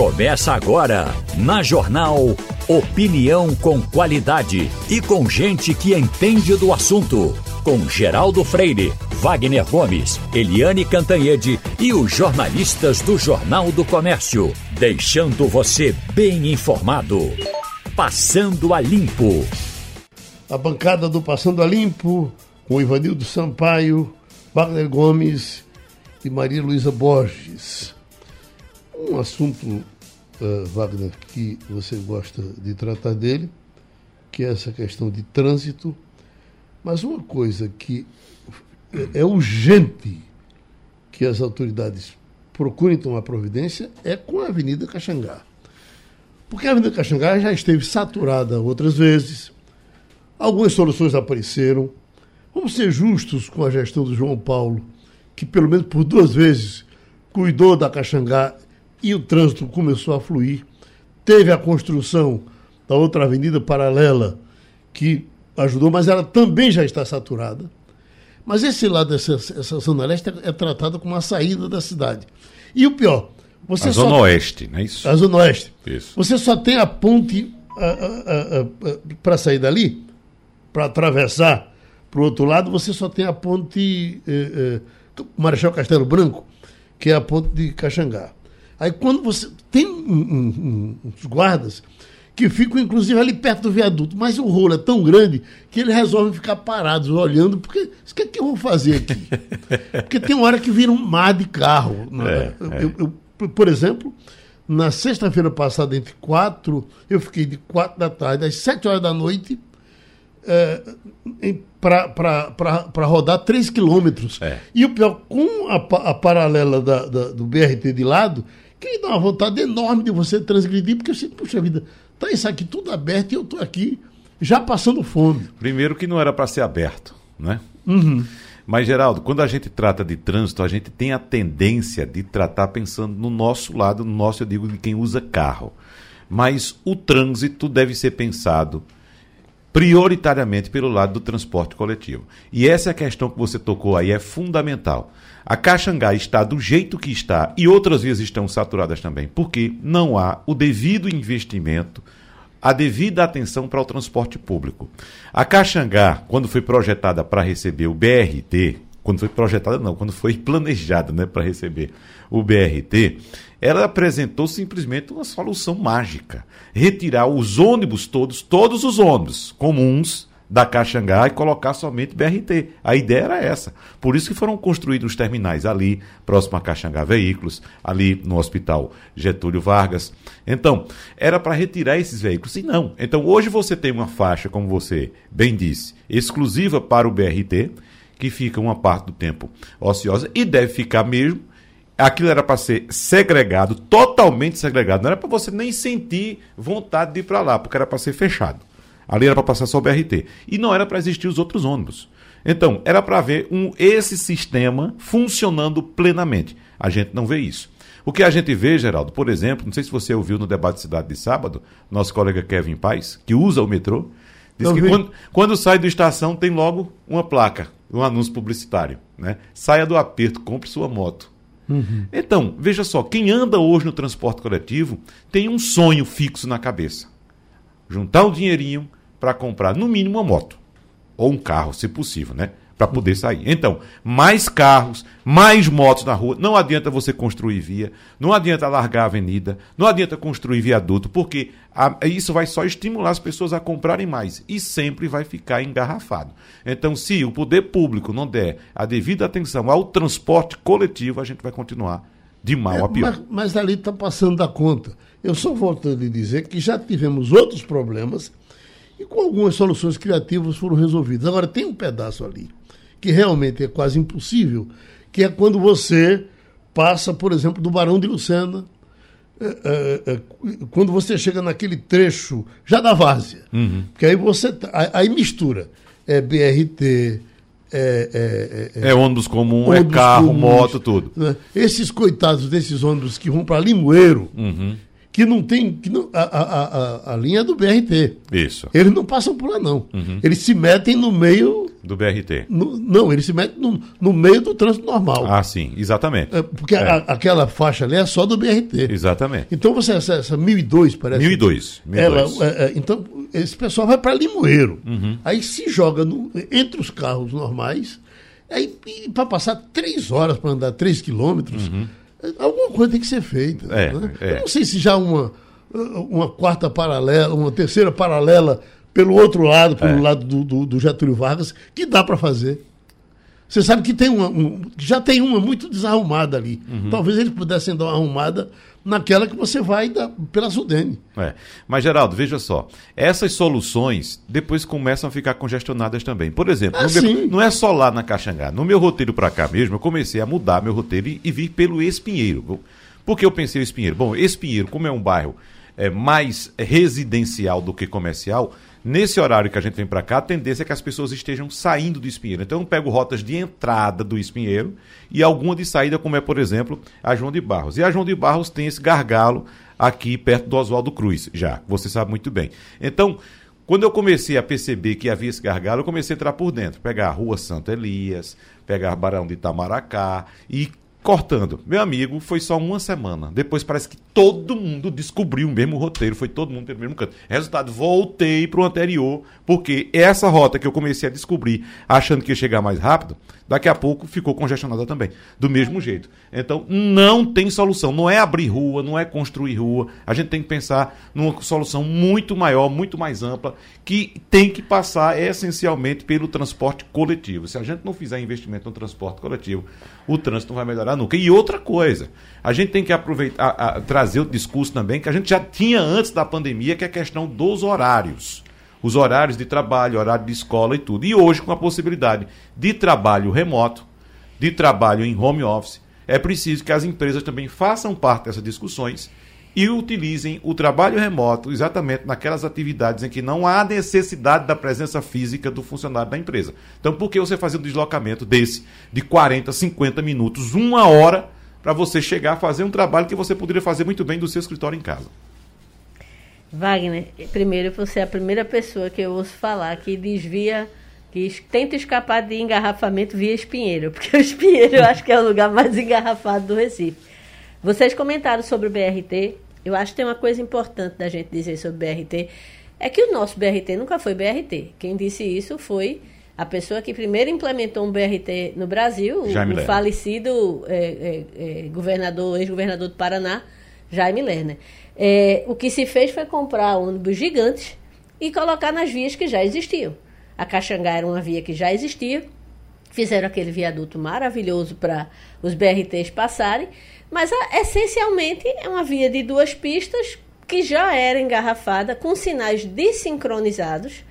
Começa agora, na Jornal Opinião com qualidade e com gente que entende do assunto. Com Geraldo Freire, Wagner Gomes, Eliane Cantanhede e os jornalistas do Jornal do Comércio. Deixando você bem informado. Passando a Limpo. A bancada do Passando a Limpo, com Ivanildo Sampaio, Wagner Gomes e Maria Luísa Borges. Um assunto, uh, Wagner, que você gosta de tratar dele, que é essa questão de trânsito, mas uma coisa que é urgente que as autoridades procurem tomar providência é com a Avenida Caxangá. Porque a Avenida Caxangá já esteve saturada outras vezes, algumas soluções apareceram. Vamos ser justos com a gestão do João Paulo, que pelo menos por duas vezes cuidou da Caxangá e o trânsito começou a fluir. Teve a construção da outra avenida paralela que ajudou, mas ela também já está saturada. Mas esse lado dessa essa Zona Leste é, é tratada como uma saída da cidade. E o pior, você a só... Zona Oeste, não é isso? A Zona Oeste. Isso. Você só tem a ponte para sair dali, para atravessar para o outro lado, você só tem a ponte eh, eh, Marechal Castelo Branco, que é a ponte de Caxangá. Aí quando você. Tem um, um, uns guardas que ficam, inclusive, ali perto do viaduto, mas o rolo é tão grande que eles resolvem ficar parados, olhando, porque o que, é que eu vou fazer aqui? Porque tem hora que vira um mar de carro. É, eu, é. eu, eu, por exemplo, na sexta-feira passada, entre quatro, eu fiquei de quatro da tarde às sete horas da noite é, para rodar 3 quilômetros. É. E o pior, com a, a paralela da- da- do BRT de lado, que dá uma vontade enorme de você transgredir, porque você, puxa vida, tá isso aqui tudo aberto e eu tô aqui já passando fome. Primeiro que não era para ser aberto, né? Mas, Geraldo, quando a gente trata de trânsito, a gente tem a tendência de tratar pensando no nosso lado, no nosso, eu digo, de quem usa carro. Mas o trânsito deve ser pensado prioritariamente pelo lado do transporte coletivo. E essa é a questão que você tocou aí, é fundamental. A Caxangá está do jeito que está e outras vias estão saturadas também, porque não há o devido investimento, a devida atenção para o transporte público. A Caxangá, quando foi projetada para receber o BRT, quando foi projetada não, quando foi planejada né, para receber o BRT, ela apresentou simplesmente uma solução mágica. Retirar os ônibus todos, todos os ônibus comuns da Caxangá e colocar somente BRT. A ideia era essa. Por isso que foram construídos os terminais ali, próximo a Caxangá Veículos, ali no Hospital Getúlio Vargas. Então, era para retirar esses veículos. E não. Então, hoje você tem uma faixa, como você bem disse, exclusiva para o BRT, que fica uma parte do tempo ociosa e deve ficar mesmo. Aquilo era para ser segregado, totalmente segregado. Não era para você nem sentir vontade de ir para lá, porque era para ser fechado. Ali era para passar só o BRT. E não era para existir os outros ônibus. Então, era para ver um, esse sistema funcionando plenamente. A gente não vê isso. O que a gente vê, Geraldo, por exemplo, não sei se você ouviu no debate de cidade de sábado, nosso colega Kevin Paz, que usa o metrô, disse Eu que quando, quando sai do estação tem logo uma placa, um anúncio publicitário. Né? Saia do aperto, compre sua moto. Então, veja só, quem anda hoje no transporte coletivo tem um sonho fixo na cabeça. Juntar um dinheirinho para comprar, no mínimo, uma moto. Ou um carro, se possível, né? Para poder sair. Então, mais carros, mais motos na rua. Não adianta você construir via, não adianta largar a avenida, não adianta construir viaduto, porque a- isso vai só estimular as pessoas a comprarem mais e sempre vai ficar engarrafado. Então, se o poder público não der a devida atenção ao transporte coletivo, a gente vai continuar de mal a pior. Mas, mas ali está passando da conta. Eu só volto a lhe dizer que já tivemos outros problemas e com algumas soluções criativas foram resolvidas. Agora, tem um pedaço ali que realmente é quase impossível, que é quando você passa, por exemplo, do Barão de Lucena, é, é, é, quando você chega naquele trecho já da várzea. Porque aí você. tá- aí- mistura. É BRT, é, é, é- É ônibus comum, é ônibus carro, comuns, moto, tudo. né? Esses coitados desses ônibus que vão para Limoeiro, Uhum. Que não tem. Que não, a, a, a, a linha do BRT. Isso. Eles não passam por lá, não. Uhum. Eles se metem no meio. Do BRT. No, não, eles se metem no, no meio do trânsito normal. Ah, sim, exatamente. É, porque é. A, aquela faixa ali é só do BRT. Exatamente. Então você essa 1002, parece. 1002. 1002. Ela, é, é, então, esse pessoal vai para Limoeiro. Uhum. Aí se joga no, entre os carros normais. Aí, para passar três horas para andar três quilômetros. Uhum Alguma coisa tem que ser feita. É, né? é. Eu não sei se já uma, uma quarta paralela, uma terceira paralela pelo outro lado, pelo é. lado do, do, do, Getúlio Vargas, que dá para fazer. Você sabe que tem uma, um, já tem uma muito desarrumada ali. Uhum. Talvez eles pudessem dar uma arrumada naquela que você vai da, pela Sudene. É. Mas, Geraldo, veja só. Essas soluções depois começam a ficar congestionadas também. Por exemplo, ah, meu, não é só lá na Caxangá. No meu roteiro para cá mesmo, eu comecei a mudar meu roteiro e, e vir pelo Espinheiro. Por que eu pensei Espinheiro? Bom, Espinheiro, como é um bairro é, mais residencial do que comercial, Nesse horário que a gente vem para cá, a tendência é que as pessoas estejam saindo do Espinheiro. Então eu pego rotas de entrada do Espinheiro e alguma de saída, como é, por exemplo, a João de Barros. E a João de Barros tem esse gargalo aqui perto do Oswaldo Cruz, já, você sabe muito bem. Então, quando eu comecei a perceber que havia esse gargalo, eu comecei a entrar por dentro, pegar a Rua Santo Elias, pegar Barão de Itamaracá e cortando. Meu amigo, foi só uma semana. Depois parece que todo mundo descobriu o mesmo roteiro, foi todo mundo pelo mesmo canto. Resultado, voltei para o anterior, porque essa rota que eu comecei a descobrir, achando que ia chegar mais rápido, daqui a pouco ficou congestionada também, do mesmo jeito. Então, não tem solução. Não é abrir rua, não é construir rua. A gente tem que pensar numa solução muito maior, muito mais ampla, que tem que passar essencialmente pelo transporte coletivo. Se a gente não fizer investimento no transporte coletivo, o trânsito não vai melhorar nunca. E outra coisa, a gente tem que aproveitar, a, a, trazer o discurso também que a gente já tinha antes da pandemia, que é a questão dos horários. Os horários de trabalho, horário de escola e tudo. E hoje, com a possibilidade de trabalho remoto, de trabalho em home office, é preciso que as empresas também façam parte dessas discussões e utilizem o trabalho remoto exatamente naquelas atividades em que não há necessidade da presença física do funcionário da empresa. Então, por que você fazer um deslocamento desse de 40, 50 minutos, uma hora, para você chegar a fazer um trabalho que você poderia fazer muito bem do seu escritório em casa? Wagner, primeiro você é a primeira pessoa que eu ouço falar que desvia, que tenta escapar de engarrafamento via Espinheiro, porque o Espinheiro eu acho que é o lugar mais engarrafado do Recife. Vocês comentaram sobre o BRT. Eu acho que tem uma coisa importante da gente dizer sobre o BRT. É que o nosso BRT nunca foi BRT. Quem disse isso foi a pessoa que primeiro implementou um BRT no Brasil, o, falecido é, é, é, governador, ex-governador do Paraná, Jaime Lerner. É, o que se fez foi comprar ônibus gigantes e colocar nas vias que já existiam. A Caxangá era uma via que já existia, fizeram aquele viaduto maravilhoso para os BRTs passarem, mas a, essencialmente é uma via de duas pistas que já era engarrafada com sinais desincronizados.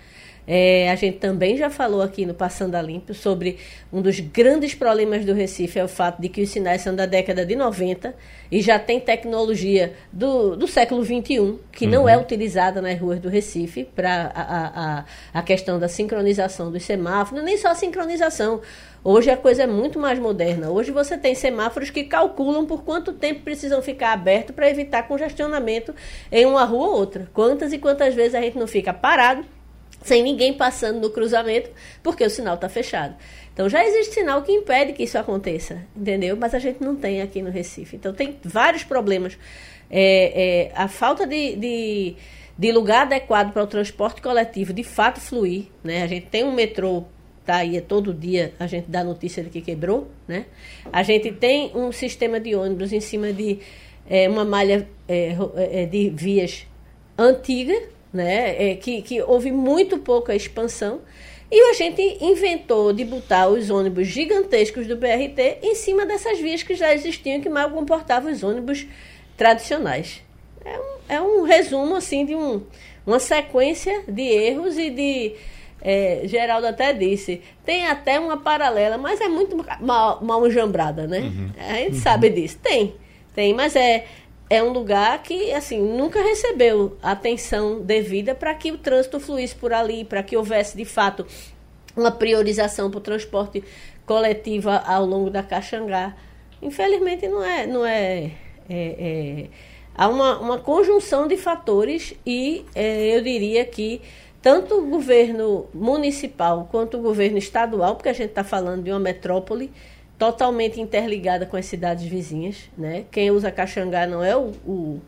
É, a gente também já falou aqui no Passando a Limpo sobre um dos grandes problemas do Recife é o fato de que os sinais são da década de 90 e já tem tecnologia do, do século XXI que uhum. não é utilizada nas ruas do Recife para a, a, a questão da sincronização dos semáforos, nem só a sincronização. Hoje a coisa é muito mais moderna. Hoje você tem semáforos que calculam por quanto tempo precisam ficar abertos para evitar congestionamento em uma rua ou outra. Quantas e quantas vezes a gente não fica parado sem ninguém passando no cruzamento porque o sinal está fechado. Então já existe sinal que impede que isso aconteça, entendeu? Mas a gente não tem aqui no Recife. Então tem vários problemas. É, é, a falta de, de, de lugar adequado para o transporte coletivo de fato fluir. Né? A gente tem um metrô tá aí é todo dia a gente dá notícia de que quebrou, né? A gente tem um sistema de ônibus em cima de é, uma malha é, é, de vias antiga, né? É, que, que houve muito pouca expansão. E a gente inventou de botar os ônibus gigantescos do BRT em cima dessas vias que já existiam, que mal comportavam os ônibus tradicionais. É um, é um resumo assim de um, uma sequência de erros e de é, Geraldo até disse, tem até uma paralela, mas é muito mal, mal enjambrada, né? Uhum. A gente uhum. sabe disso. Tem, tem, mas é, é um lugar que, assim, nunca recebeu atenção devida para que o trânsito fluísse por ali, para que houvesse, de fato, uma priorização para o transporte coletivo ao longo da Caxangá. Infelizmente, não é, não é, é, é há uma, uma conjunção de fatores e é, eu diria que tanto o governo municipal quanto o governo estadual, porque a gente está falando de uma metrópole totalmente interligada com as cidades vizinhas, né? Quem usa Caxangá não é o, o,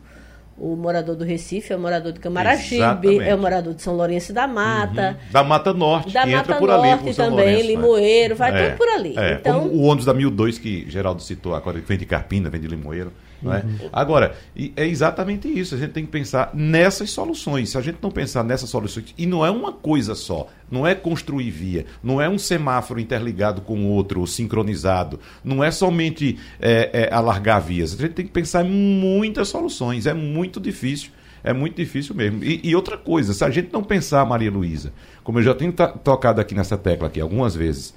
o morador do Recife, é o morador de Camaragibe, Exatamente. é o morador de São Lourenço da Mata, Da Mata Norte, da que Mata Norte também, Lourenço, né? Limoeiro, vai É, tudo por ali. É, então, o ônibus da 1002 que Geraldo citou agora, que vem de Carpina, vem de Limoeiro. Não é? Agora, é exatamente isso. A gente tem que pensar nessas soluções. Se a gente não pensar nessas soluções, e não é uma coisa só, não é construir via, não é um semáforo interligado com o outro, ou sincronizado, não é somente é, é, alargar vias. A gente tem que pensar em muitas soluções. É muito difícil. É muito difícil mesmo. E, e outra coisa, se a gente não pensar, Maria Luísa, como eu já tenho tocado aqui nessa tecla aqui algumas vezes,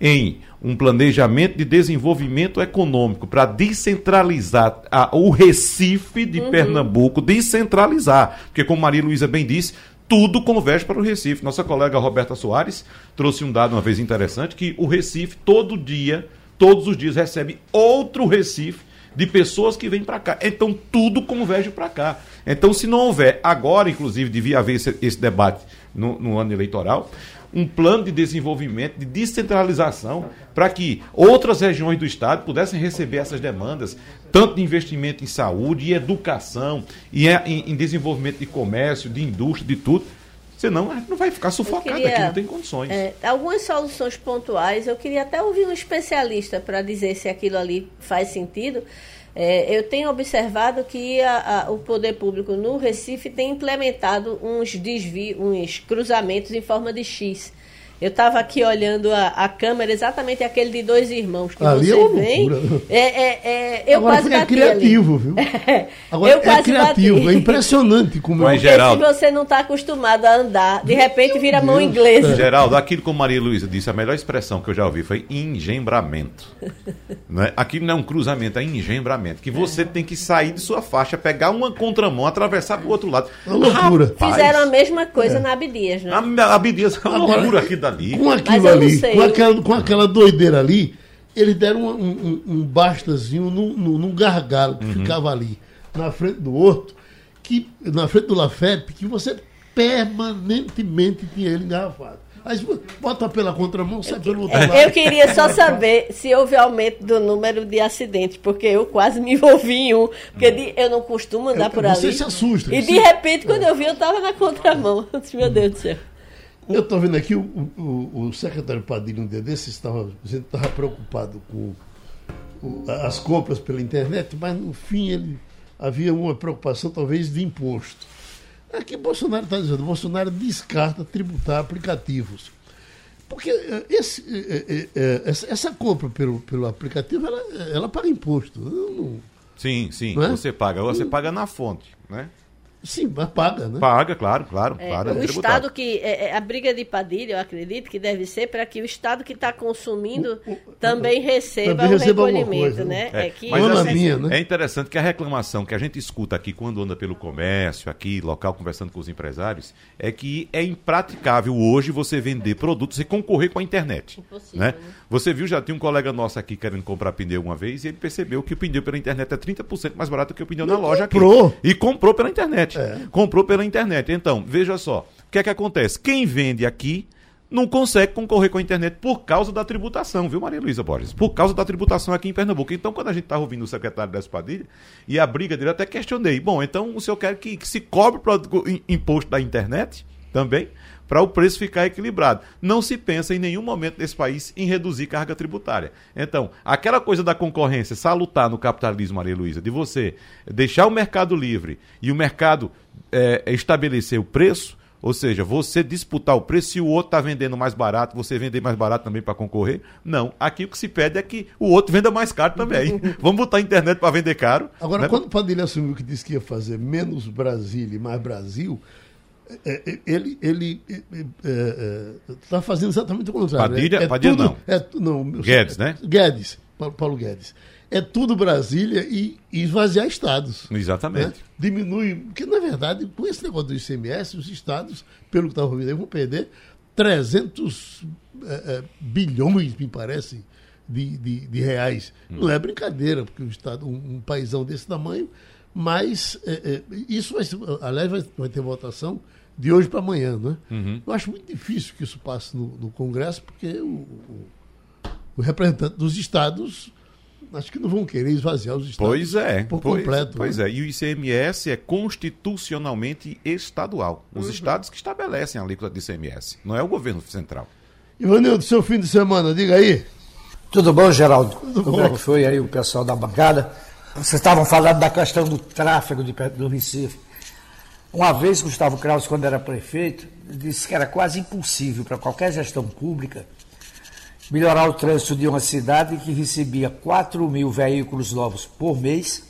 em um planejamento de desenvolvimento econômico para descentralizar a- o Recife de Pernambuco, descentralizar. Porque, como Maria Luísa bem disse, tudo converge para o Recife. Nossa colega Roberta Soares trouxe um dado uma vez interessante, que o Recife, todo dia, todos os dias, recebe outro Recife de pessoas que vêm para cá. Então, tudo converge para cá. Então, se não houver, agora, inclusive, devia haver esse, esse debate no, no ano eleitoral, um plano de desenvolvimento, de descentralização, para que outras regiões do Estado pudessem receber essas demandas, tanto de investimento em saúde, em educação, e em, em desenvolvimento de comércio, de indústria, de tudo. Senão, a gente não vai ficar sufocado aqui, não tem condições. é, algumas soluções pontuais, eu queria até ouvir um especialista para dizer se aquilo ali faz sentido. É, eu tenho observado que a- a- o poder público no Recife tem implementado uns desvios, uns cruzamentos em forma de X. Eu estava aqui olhando a, a câmera, exatamente aquele de dois irmãos que Ali você é uma vem. loucura. É, é, é, eu Agora quase é criativo, ali. viu? Agora Eu é quase criativo, bati. é impressionante como Mas, Porque Geraldo- se você não está acostumado a andar, de repente vira mão Deus. inglesa. Geraldo, aquilo como Maria Luísa disse, a melhor expressão que eu já ouvi foi engembramento. né? Aquilo não é um cruzamento, é engembramento. Que você tem que sair de sua faixa, pegar uma contramão, atravessar para o outro lado. Uma loucura. Rapaz, Fizeram a mesma coisa na Abdias, né? A, a Abdias é uma loucura aqui Com aquilo ali, com aquela, com aquela doideira ali, eles deram um, um, um bastazinho num, num, gargalo Uhum. que ficava ali, na frente do horto, que, na frente do Lafep, que você permanentemente tinha ele engarrafado. Aí você bota pela contramão, sai pelo outro lado. Eu queria só saber se houve aumento do número de acidentes, porque eu quase me envolvi em um. Porque eu não costumo andar por Você ali. se assusta, E você- de repente, quando eu vi, eu estava na contramão. Eu disse, Meu Deus do céu. Eu estou vendo aqui, o, o, o secretário Padilha, um dia desses, estava, a gente estava preocupado com o- as compras pela internet, mas no fim ele havia uma preocupação talvez de imposto. Aqui Bolsonaro está dizendo, Bolsonaro descarta tributar aplicativos. Porque eh, esse, eh, eh, essa, compra pelo, pelo aplicativo, ela, ela paga imposto. Não- Sim, sim, é? você paga. Você paga na fonte, né? Sim, mas paga, né? Paga, claro, claro, É, claro. é o tributado. Estado que. é, é, a briga de Padilha, eu acredito que deve ser para que o Estado que está consumindo também receba também o receba recolhimento, coisa, né? É, É que mas assim, minha, né? é interessante que a reclamação que a gente escuta aqui quando anda pelo comércio, aqui, local, conversando com os empresários, é que é impraticável hoje você vender produtos e concorrer com a internet. Impossível, Né? né? Você viu, já tinha um colega nosso aqui querendo comprar pneu uma vez e ele percebeu que o pneu pela internet é 30% mais barato que o pneu na Mas loja comprou. aqui. E comprou pela internet. É. Comprou pela internet. Então, veja só, o que é que acontece? Quem vende aqui não consegue concorrer com a internet por causa da tributação, viu, Maria Luísa Borges? Por causa da tributação aqui em Pernambuco. Então, quando a gente estava ouvindo o secretário da Espadilha e a briga dele, até questionei. Bom, então o senhor quer que, que se cobre o im- imposto da internet também? Para o preço ficar equilibrado. Não se pensa em nenhum momento nesse país em reduzir carga tributária. Então, aquela coisa da concorrência salutar no capitalismo, Maria Luísa, de você deixar o mercado livre e o mercado é, estabelecer o preço, ou seja, você disputar o preço, se o outro está vendendo mais barato, você vender mais barato também para concorrer? Não. Aqui o que se pede é que o outro venda mais caro também. Vamos botar a internet para vender caro. Agora, né? quando o Padilha assumiu que disse que ia fazer menos Brasília e mais Brasil, ele ele está fazendo exatamente o contrário. Padilha- é, é Padilha tudo, não. É, não Guedes, né? Guedes, Paulo, Paulo Guedes. É tudo Brasília e, e esvaziar estados. Exatamente. né? Diminui, porque na verdade, com esse negócio do ICMS, os estados, pelo que estava ouvindo aí, vão perder 300 eh, eh, bilhões, me parece, de, de, de reais. Hum. Não é brincadeira, porque o Estado, um, um paísão desse tamanho, mas é, é, isso vai, aliás, vai, vai ter votação de hoje para amanhã, né? Uhum. Eu acho muito difícil que isso passe no, no Congresso, porque o, o, o, representante dos estados acho que não vão querer esvaziar os estados pois é, por pois, completo. Pois né? é, e o ICMS é constitucionalmente estadual. Os uhum. estados que estabelecem a alíquota de ICMS, não é o governo central. Ivanildo, seu fim de semana, diga aí. Tudo bom, Geraldo? Tudo Como é bom. é que foi aí o pessoal da bancada? Vocês estavam falando da questão do tráfego de, do Recife. Uma vez, Gustavo Kraus, quando era prefeito, disse que era quase impossível para qualquer gestão pública melhorar o trânsito de uma cidade que recebia 4 mil veículos novos por mês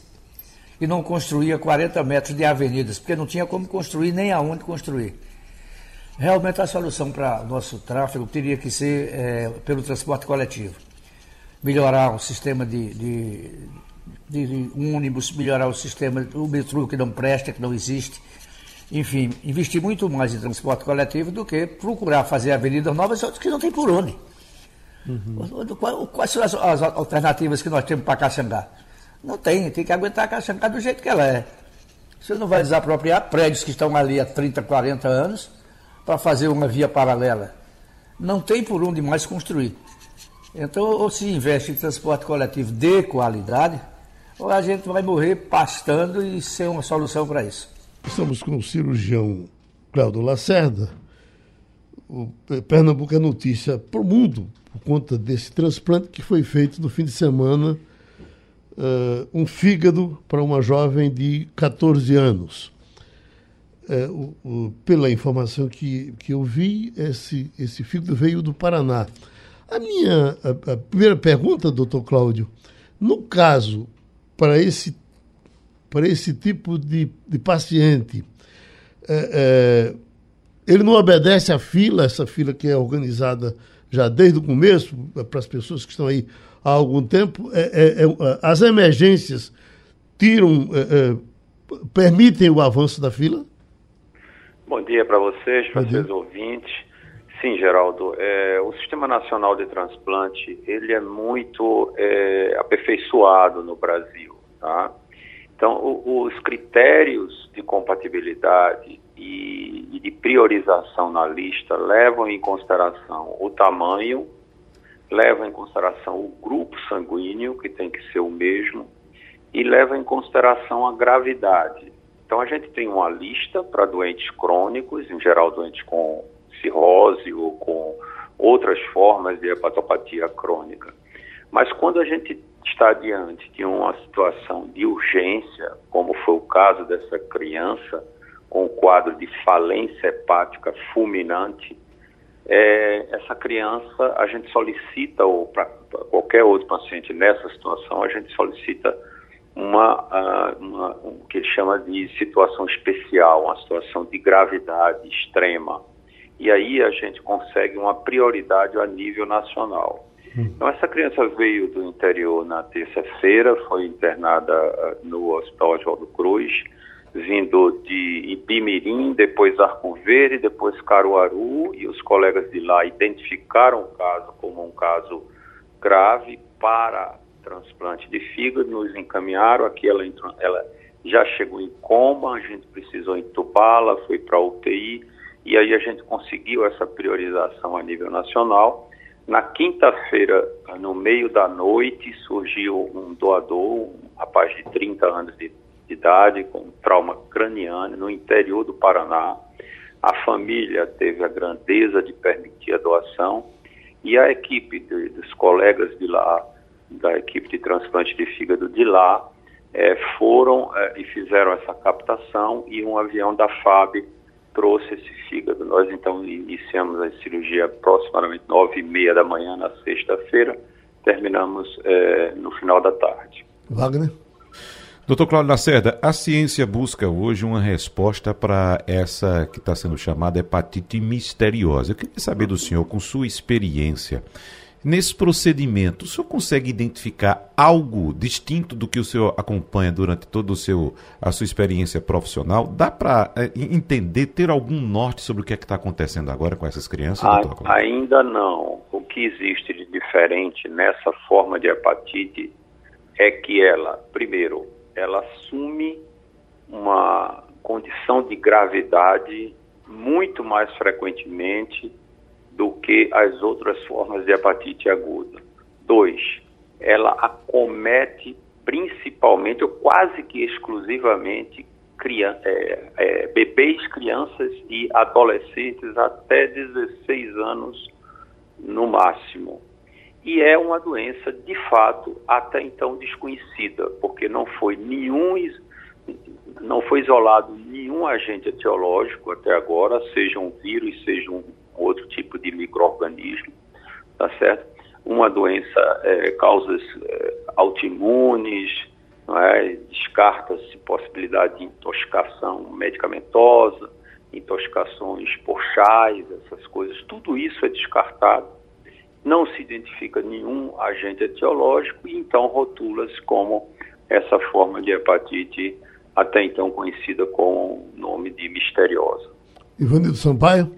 e não construía 40 metros de avenidas, porque não tinha como construir nem aonde construir. Realmente a solução para nosso tráfego teria que ser é, pelo transporte coletivo. Melhorar o sistema de, de, de, de ônibus, melhorar o sistema, o metrô que não presta, que não existe enfim, investir muito mais em transporte coletivo do que procurar fazer avenidas novas que não tem por onde. Uhum. Quais são as, as, alternativas que nós temos para Caxangá? Não tem, tem que aguentar Caxangá do jeito que ela é. Você não vai desapropriar prédios que estão ali há 30, 40 anos para fazer uma via paralela. Não tem por onde mais construir. Então, ou se investe em transporte coletivo de qualidade, ou a gente vai morrer pastando e ser uma solução para isso. Estamos com o cirurgião Cláudio Lacerda. O Pernambuco é notícia para o mundo por conta desse transplante que foi feito no fim de semana. Uh, um fígado para uma jovem de 14 anos. Uh, o, o, pela informação que, que eu vi, esse, esse fígado veio do Paraná. A minha a, a primeira pergunta, doutor Cláudio, no caso, para esse para esse tipo de, de paciente, é, é, ele não obedece à fila, essa fila que é organizada já desde o começo, é, para as pessoas que estão aí há algum tempo, é, é, é as emergências tiram, permitem o avanço da fila? Bom dia para vocês, para vocês ouvintes. Sim, Geraldo, é, o Sistema Nacional de Transplante, ele é muito é, aperfeiçoado no Brasil, tá? Então, o, os critérios de compatibilidade e, e, de priorização na lista levam em consideração o tamanho, levam em consideração o grupo sanguíneo, que tem que ser o mesmo, e levam em consideração a gravidade. Então, a gente tem uma lista para doentes crônicos, em geral doentes com cirrose ou com outras formas de hepatopatia crônica. Mas quando a gente está diante de uma situação de urgência, como foi o caso dessa criança, com o quadro de falência hepática fulminante, é, essa criança, a gente solicita, ou para qualquer outro paciente nessa situação, a gente solicita uma, uma, o que ele chama de situação especial, uma situação de gravidade extrema. E aí a gente consegue uma prioridade a nível nacional. Então, essa criança veio do interior na terça-feira, foi internada ah, no Hospital Oswaldo Cruz, vindo de Ipimirim, depois Arco Verde, depois Caruaru, e os colegas de lá identificaram o caso como um caso grave para transplante de fígado, nos encaminharam, aqui ela, entrou, ela já chegou em coma, a gente precisou entubá-la, foi para UTI, e aí a gente conseguiu essa priorização a nível nacional, na quinta-feira, no meio da noite, surgiu um doador, um rapaz de 30 anos de, de idade, com trauma craniano, no interior do Paraná. A família teve a grandeza de permitir a doação e a equipe de, dos colegas de lá, da equipe de transplante de fígado de lá, é, foram é, e fizeram essa captação e um avião da FAB trouxe esse fígado. Nós então iniciamos a cirurgia aproximadamente nove e meia da manhã na sexta-feira, terminamos é, no final da tarde. Wagner? Doutor Cláudio Lacerda, a ciência busca hoje uma resposta para essa que está sendo chamada hepatite misteriosa. Eu queria saber do senhor, com sua experiência, Nesse procedimento, o senhor consegue identificar algo distinto do que o senhor acompanha durante toda a sua experiência profissional? Dá para é, entender, ter algum norte sobre o que é está acontecendo agora com essas crianças? A, ainda não. O que existe de diferente nessa forma de hepatite é que ela, primeiro, ela assume uma condição de gravidade muito mais frequentemente do que as outras formas de hepatite aguda. Dois, ela acomete principalmente ou quase que exclusivamente criança, é, é, bebês, crianças e adolescentes até 16 anos no máximo. E é uma doença, de fato, até então desconhecida, porque não foi nenhum não foi isolado nenhum agente etiológico até agora, seja um vírus, seja um outro tipo de microorganismo, tá certo? Uma doença, é, causas é, autoimunes, é? descarta-se possibilidade de intoxicação medicamentosa, intoxicações por chás, essas coisas, tudo isso é descartado. Não se identifica nenhum agente etiológico e então rotula-se como essa forma de hepatite até então conhecida com o nome de misteriosa. Ivanildo Sampaio?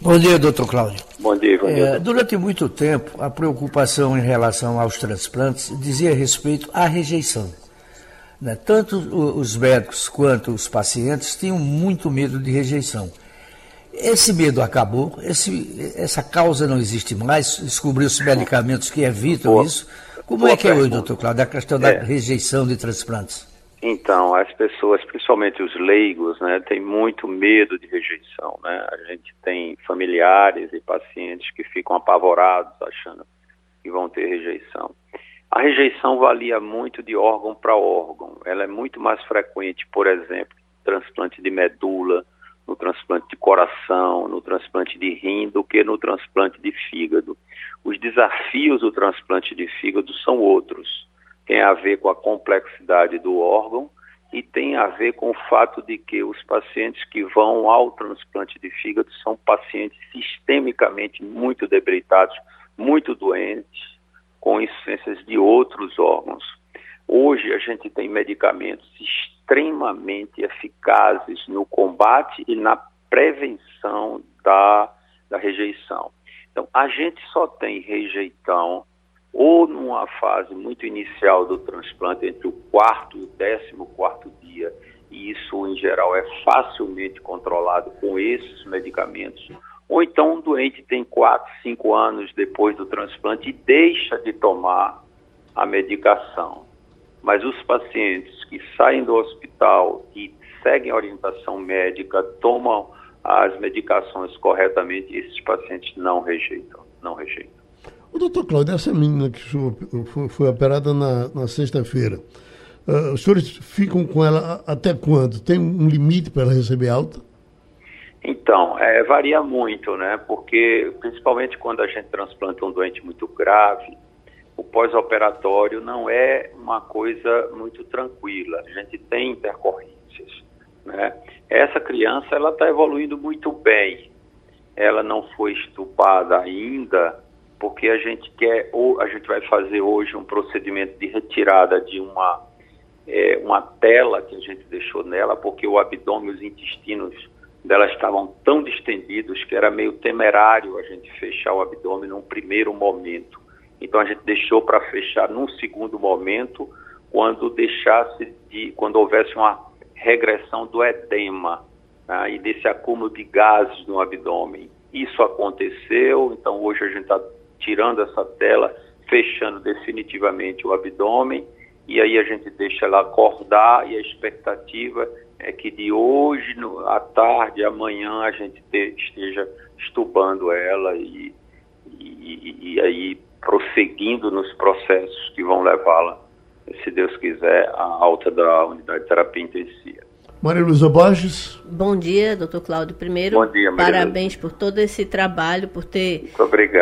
Bom dia, doutor Cláudio. Bom dia, Ivanildo. É, durante muito tempo, a preocupação em relação aos transplantes dizia respeito à rejeição. Né? Tanto os médicos quanto os pacientes tinham muito medo de rejeição. Esse medo acabou, esse, essa causa não existe mais, descobriu-se medicamentos que evitam Boa. isso. Como é que é hoje, doutor Cláudio, a questão da é. rejeição de transplantes? Então, as pessoas, principalmente os leigos, né, têm muito medo de rejeição. Né? A gente tem familiares e pacientes que ficam apavorados achando que vão ter rejeição. A rejeição varia muito de órgão para órgão. Ela é muito mais frequente, por exemplo, no transplante de medula, no transplante de coração, no transplante de rim, do que no transplante de fígado. Os desafios do transplante de fígado são outros. Tem a ver com a complexidade do órgão e tem a ver com o fato de que os pacientes que vão ao transplante de fígado são pacientes sistemicamente muito debilitados, muito doentes, com insuficiências de outros órgãos. Hoje a gente tem medicamentos extremamente eficazes no combate e na prevenção da, da rejeição. Então, a gente só tem rejeição ou numa fase muito inicial do transplante, entre o quarto e o décimo quarto dia, e isso em geral é facilmente controlado com esses medicamentos, ou então um doente tem quatro, cinco anos depois do transplante e deixa de tomar a medicação. Mas os pacientes que saem do hospital e seguem a orientação médica, tomam as medicações corretamente, esses pacientes não rejeitam, não rejeitam. O doutor Cláudio, essa menina que foi, operada na, na sexta-feira, uh, os senhores ficam com ela até quando? Tem um limite para ela receber alta? Então, é, varia muito, né? Porque, principalmente quando a gente transplanta um doente muito grave, o pós-operatório não é uma coisa muito tranquila. A gente tem intercorrências. Né? Essa criança ela está evoluindo muito bem. Ela não foi estupada ainda, porque a gente quer ou a gente vai fazer hoje um procedimento de retirada de uma é, uma tela que a gente deixou nela, porque o abdômen, os intestinos dela estavam tão distendidos que era meio temerário a gente fechar o abdômen num primeiro momento. Então a gente deixou para fechar num segundo momento, quando deixasse de, quando houvesse uma regressão do edema né, e desse acúmulo de gases no abdômen. Isso aconteceu, então hoje a gente está tirando essa tela, fechando definitivamente o abdômen e aí a gente deixa ela acordar e a expectativa é que de hoje no, à tarde, amanhã a gente te, esteja estubando ela e, e, e aí prosseguindo nos processos que vão levá-la, se Deus quiser, à alta da unidade de terapia intensiva. Maria Luísa Borges. Bom dia, doutor Cláudio. Primeiro, Bom dia, Maria parabéns por todo esse trabalho, por ter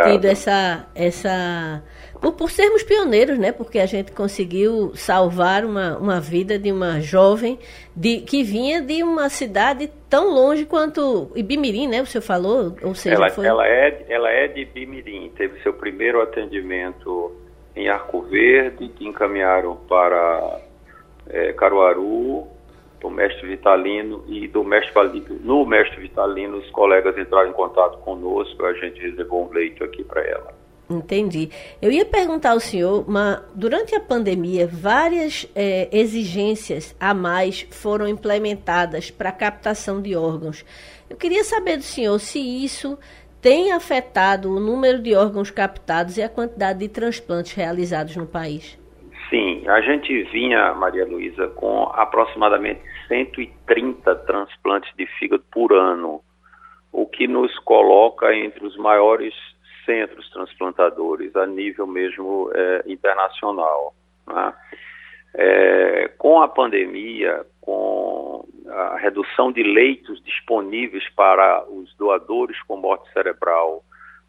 tido essa. essa por, por sermos pioneiros, né? Porque a gente conseguiu salvar uma, uma vida de uma jovem de, que vinha de uma cidade tão longe quanto Ibimirim, né? O senhor falou? Ou seja, ela, foi... ela, é, ela é de Ibimirim, teve seu primeiro atendimento em Arco Verde, que encaminharam para é, Caruaru, do mestre Vitalino e do mestre Valídio. No mestre Vitalino, os colegas entraram em contato conosco, a gente reservou um leito aqui para ela. Entendi. Eu ia perguntar ao senhor, mas durante a pandemia, várias é, exigências a mais foram implementadas para a captação de órgãos. Eu queria saber do senhor se isso tem afetado o número de órgãos captados e a quantidade de transplantes realizados no país. Sim, a gente vinha, Maria Luísa, com aproximadamente 130 transplantes de fígado por ano, o que nos coloca entre os maiores centros transplantadores a nível mesmo é, internacional. Né? É, com a pandemia, com a redução de leitos disponíveis para os doadores com morte cerebral,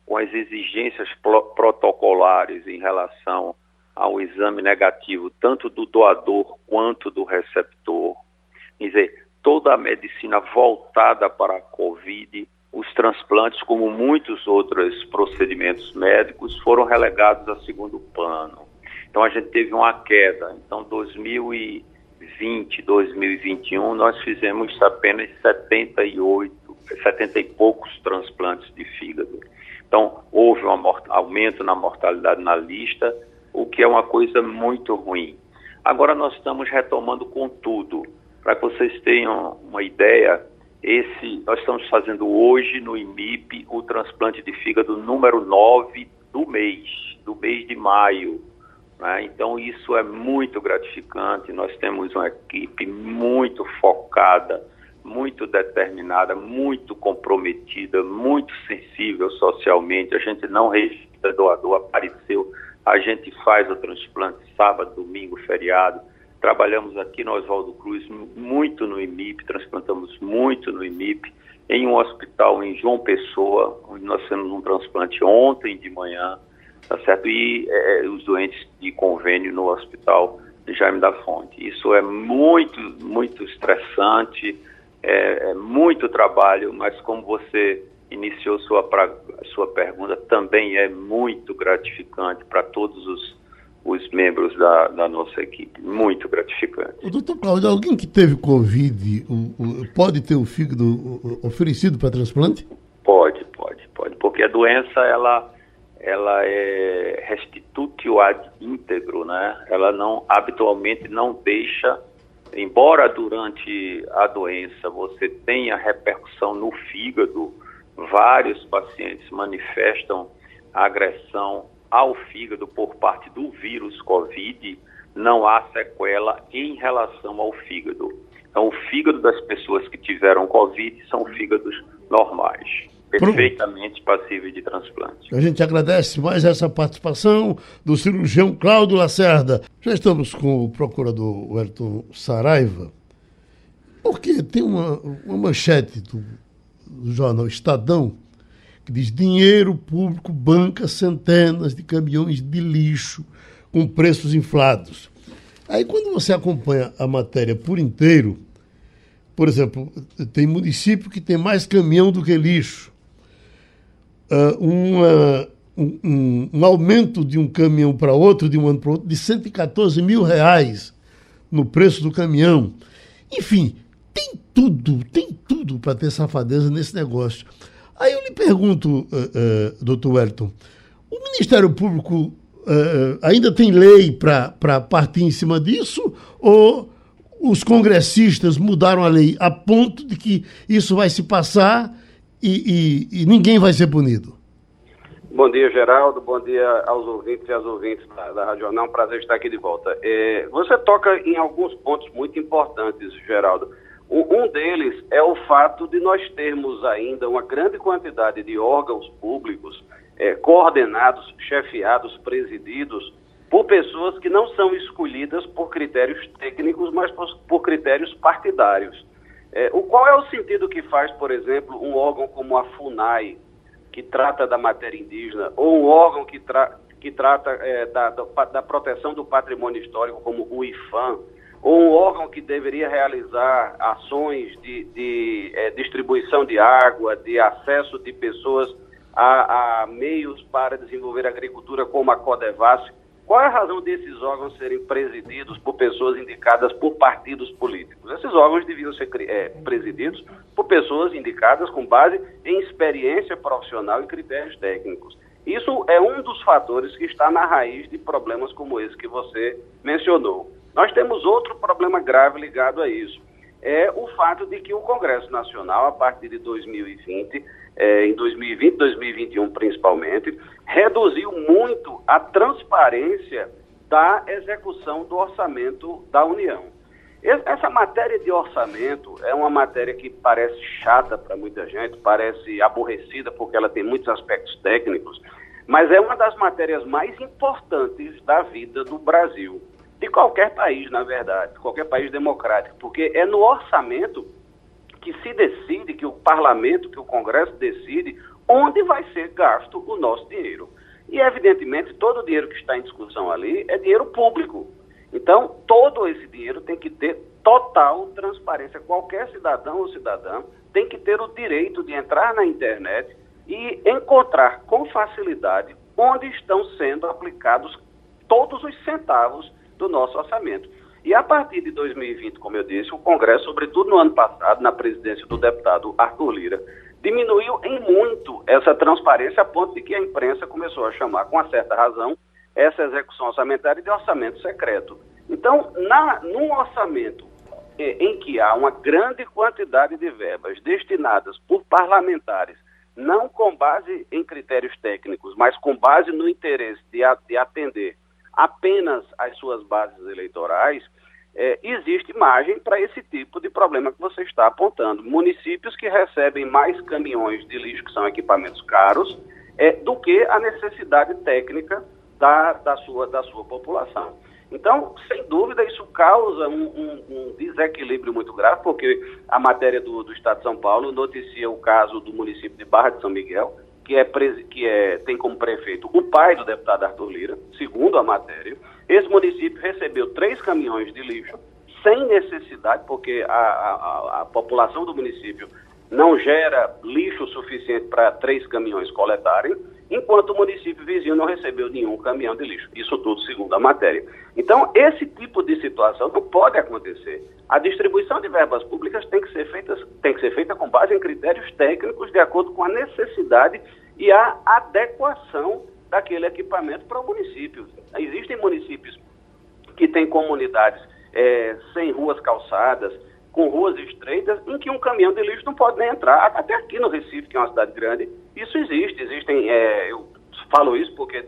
com as exigências protocolares em relação ao exame negativo, tanto do doador quanto do receptor. Quer dizer, toda a medicina voltada para a Covid, os transplantes, como muitos outros procedimentos médicos, foram relegados a segundo plano. Então a gente teve uma queda. Então, 2020, 2021, nós fizemos apenas 78, 70 e poucos transplantes de fígado. Então, houve um aumento na mortalidade na lista, o que é uma coisa muito ruim. Agora nós estamos retomando com tudo. Para que vocês tenham uma ideia, esse nós estamos fazendo hoje no IMIP o transplante de fígado número 9 do mês, do mês de maio. Né? Então isso é muito gratificante. Nós temos uma equipe muito focada, muito determinada, muito comprometida, muito sensível socialmente. A gente não registra doador, apareceu a gente faz o transplante sábado, domingo, feriado. Trabalhamos aqui no Oswaldo Cruz muito no IMIP, transplantamos muito no IMIP, em um hospital em João Pessoa, onde nós fizemos um transplante ontem de manhã, tá certo? E é, é os doentes de convênio no hospital de Jaime da Fonte. Isso é muito, muito estressante, é, é muito trabalho, mas como você iniciou sua, pra, sua pergunta também é muito gratificante para todos os, os membros da, da, nossa equipe. Muito gratificante. O doutor Cláudio, alguém que teve Covid pode ter o fígado oferecido para transplante? Pode, pode, pode. Porque a doença, ela, ela é restitutio ad íntegro, né? Ela não, habitualmente não deixa embora durante a doença você tenha repercussão no fígado, vários pacientes manifestam agressão ao fígado por parte do vírus Covid, não há sequela em relação ao fígado. Então, o fígado das pessoas que tiveram Covid são fígados normais, perfeitamente passíveis de transplante. A gente agradece mais essa participação do cirurgião Cláudio Lacerda. Já estamos com o procurador Wellington Saraiva, porque tem uma, uma manchete do do jornal Estadão, que diz: dinheiro público banca centenas de caminhões de lixo com preços inflados. Aí, quando você acompanha a matéria por inteiro, por exemplo, tem município que tem mais caminhão do que lixo. Uh, uma, um, um, um, aumento de um caminhão para outro, de um ano para outro, de 114 mil reais no preço do caminhão. Enfim, tem tudo, tem tudo para ter safadeza nesse negócio. Aí eu lhe pergunto, uh, uh, doutor Wellington, o Ministério Público uh, ainda tem lei para partir em cima disso? Ou os congressistas mudaram a lei a ponto de que isso vai se passar e, e, e ninguém vai ser punido? Bom dia, Geraldo. Bom dia aos ouvintes e às ouvintes da, da Rádio Jornal. Um prazer estar aqui de volta. É, você toca em alguns pontos muito importantes, Geraldo. Um deles é o fato de nós termos ainda uma grande quantidade de órgãos públicos é, coordenados, chefiados, presididos por pessoas que não são escolhidas por critérios técnicos, mas por, por critérios partidários. É, o, qual é o sentido que faz, por exemplo, um órgão como a FUNAI, que trata da matéria indígena, ou um órgão que, tra que trata é, da, da, proteção do patrimônio histórico, como o IFAM, ou um órgão que deveria realizar ações de, de é, distribuição de água, de acesso de pessoas a, a, meios para desenvolver agricultura, como a Codevasf. Qual é a razão desses órgãos serem presididos por pessoas indicadas por partidos políticos? Esses órgãos deviam ser é, presididos por pessoas indicadas com base em experiência profissional e critérios técnicos. Isso é um dos fatores que está na raiz de problemas como esse que você mencionou. Nós temos outro problema grave ligado a isso. É o fato de que o Congresso Nacional, a partir de 2020, é, em 2020, 2021 principalmente, reduziu muito a transparência da execução do orçamento da União. Essa matéria de orçamento é uma matéria que parece chata para muita gente, parece aborrecida porque ela tem muitos aspectos técnicos, mas é uma das matérias mais importantes da vida do Brasil de qualquer país, na verdade, qualquer país democrático, porque é no orçamento que se decide, que o parlamento, que o Congresso decide onde vai ser gasto o nosso dinheiro. E, evidentemente, todo o dinheiro que está em discussão ali é dinheiro público. Então, todo esse dinheiro tem que ter total transparência. Qualquer cidadão ou cidadã tem que ter o direito de entrar na internet e encontrar com facilidade onde estão sendo aplicados todos os centavos do nosso orçamento. E a partir de 2020, como eu disse, o Congresso, sobretudo no ano passado, na presidência do deputado Arthur Lira, diminuiu em muito essa transparência a ponto de que a imprensa começou a chamar, com certa razão, essa execução orçamentária de orçamento secreto. Então, na, num orçamento eh, em que há uma grande quantidade de verbas destinadas por parlamentares, não com base em critérios técnicos, mas com base no interesse de, de atender apenas as suas bases eleitorais, é, existe margem para esse tipo de problema que você está apontando. Municípios que recebem mais caminhões de lixo, que são equipamentos caros, é, do que a necessidade técnica da, da, sua, da sua população. Então, sem dúvida, isso causa um, um, um, desequilíbrio muito grave, porque a matéria do, do Estado de São Paulo noticia o caso do município de Barra de São Miguel, que, é, que é, tem como prefeito o pai do deputado Arthur Lira, segundo a matéria. Esse município recebeu três caminhões de lixo, sem necessidade, porque a, a, a população do município não gera lixo suficiente para três caminhões coletarem, enquanto o município vizinho não recebeu nenhum caminhão de lixo. Isso tudo segundo a matéria. Então, esse tipo de situação não pode acontecer. A distribuição de verbas públicas tem que ser feita, tem que ser feita com base em critérios técnicos de acordo com a necessidade e a adequação daquele equipamento para o município. Existem municípios que têm comunidades é, sem ruas calçadas, com ruas estreitas, em que um caminhão de lixo não pode nem entrar. Até aqui no Recife, que é uma cidade grande, isso existe. Existem, é, eu falo isso porque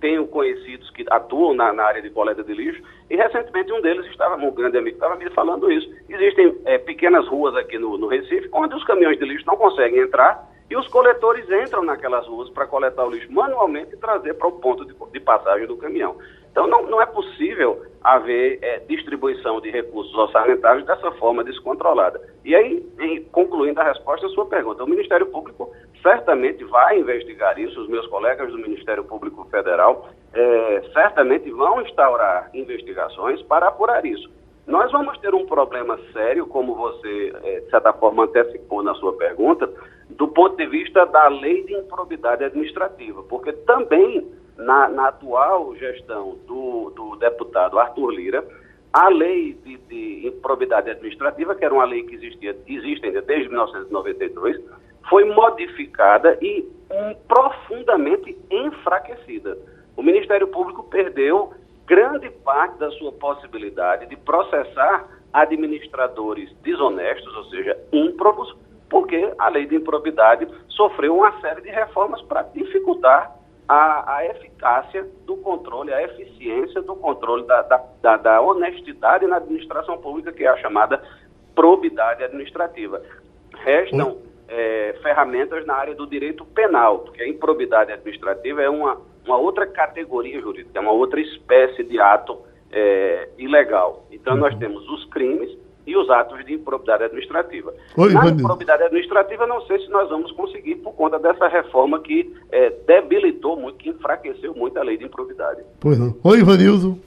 tenho conhecidos que atuam na, na, área de coleta de lixo, e recentemente um deles estava, um grande amigo, estava me falando isso. Existem é, pequenas ruas aqui no, no Recife, onde os caminhões de lixo não conseguem entrar, e os coletores entram naquelas ruas para coletar o lixo manualmente e trazer para o ponto de, de passagem do caminhão. Então, não, não é possível haver é, distribuição de recursos orçamentários dessa forma descontrolada. E aí, em, concluindo a resposta à sua pergunta, o Ministério Público certamente vai investigar isso, os meus colegas do Ministério Público Federal é, certamente vão instaurar investigações para apurar isso. Nós vamos ter um problema sério, como você, é, de certa forma, antecipou na sua pergunta, do ponto de vista da lei de improbidade administrativa, porque também na, na atual gestão do, do, deputado Arthur Lira, a lei de, de, improbidade administrativa, que era uma lei que existia, existe ainda desde 1992, foi modificada e um, profundamente enfraquecida. O Ministério Público perdeu grande parte da sua possibilidade de processar administradores desonestos, ou seja, ímprobos, porque a lei de improbidade sofreu uma série de reformas para dificultar a, a, eficácia do controle, a eficiência do controle da, da, da, da, honestidade na administração pública, que é a chamada probidade administrativa. Restam é, ferramentas na área do direito penal, porque a improbidade administrativa é uma, uma outra categoria jurídica, é uma outra espécie de ato é, ilegal. Então, nós uhum. temos os crimes e os atos de improbidade administrativa. Oi, Na improbidade administrativa, não sei se nós vamos conseguir por conta dessa reforma que é, debilitou muito, que enfraqueceu muito a lei de improbidade. Pois não. Oi, Ivanildo.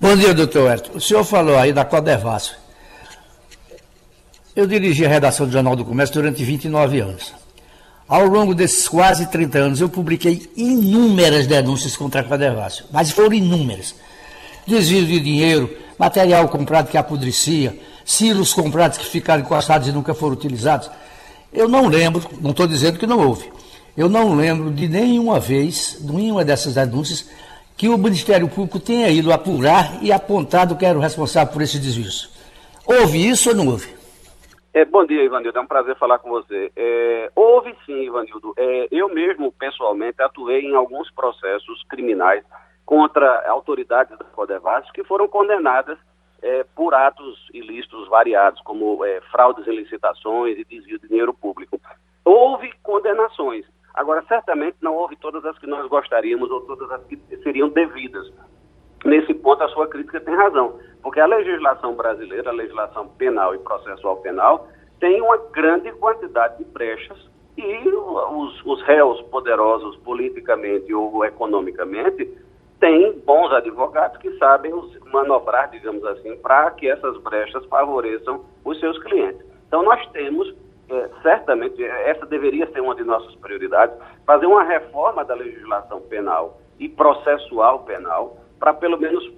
Bom dia, doutor Herto. O senhor falou aí da Codevasf. Eu dirigi a redação do Jornal do Comércio durante 29 anos. Ao longo desses quase 30 anos, eu publiquei inúmeras denúncias contra a Codevasf, mas foram inúmeras. Desvio de dinheiro, material comprado que apodrecia, silos comprados que ficaram encostados e nunca foram utilizados. Eu não lembro, não estou dizendo que não houve, eu não lembro de nenhuma vez, nenhuma dessas denúncias, que o Ministério Público tenha ido apurar e apontado que era o responsável por esse desvio. Houve isso ou não houve? É, bom dia, Ivanildo. É um prazer falar com você. É, houve sim, Ivanildo. É, eu mesmo, pessoalmente, atuei em alguns processos criminais contra autoridades da Codevasf que foram condenadas é, por atos ilícitos variados, como é, fraudes em licitações e desvio de dinheiro público. Houve condenações. Agora, certamente não houve todas as que nós gostaríamos ou todas as que seriam devidas. Nesse ponto, a sua crítica tem razão, porque a legislação brasileira, a legislação penal e processual penal, tem uma grande quantidade de brechas e os, os réus poderosos politicamente ou economicamente têm bons advogados que sabem manobrar, digamos assim, para que essas brechas favoreçam os seus clientes. Então, nós temos é, certamente, essa deveria ser uma de nossas prioridades, fazer uma reforma da legislação penal e processual penal para pelo menos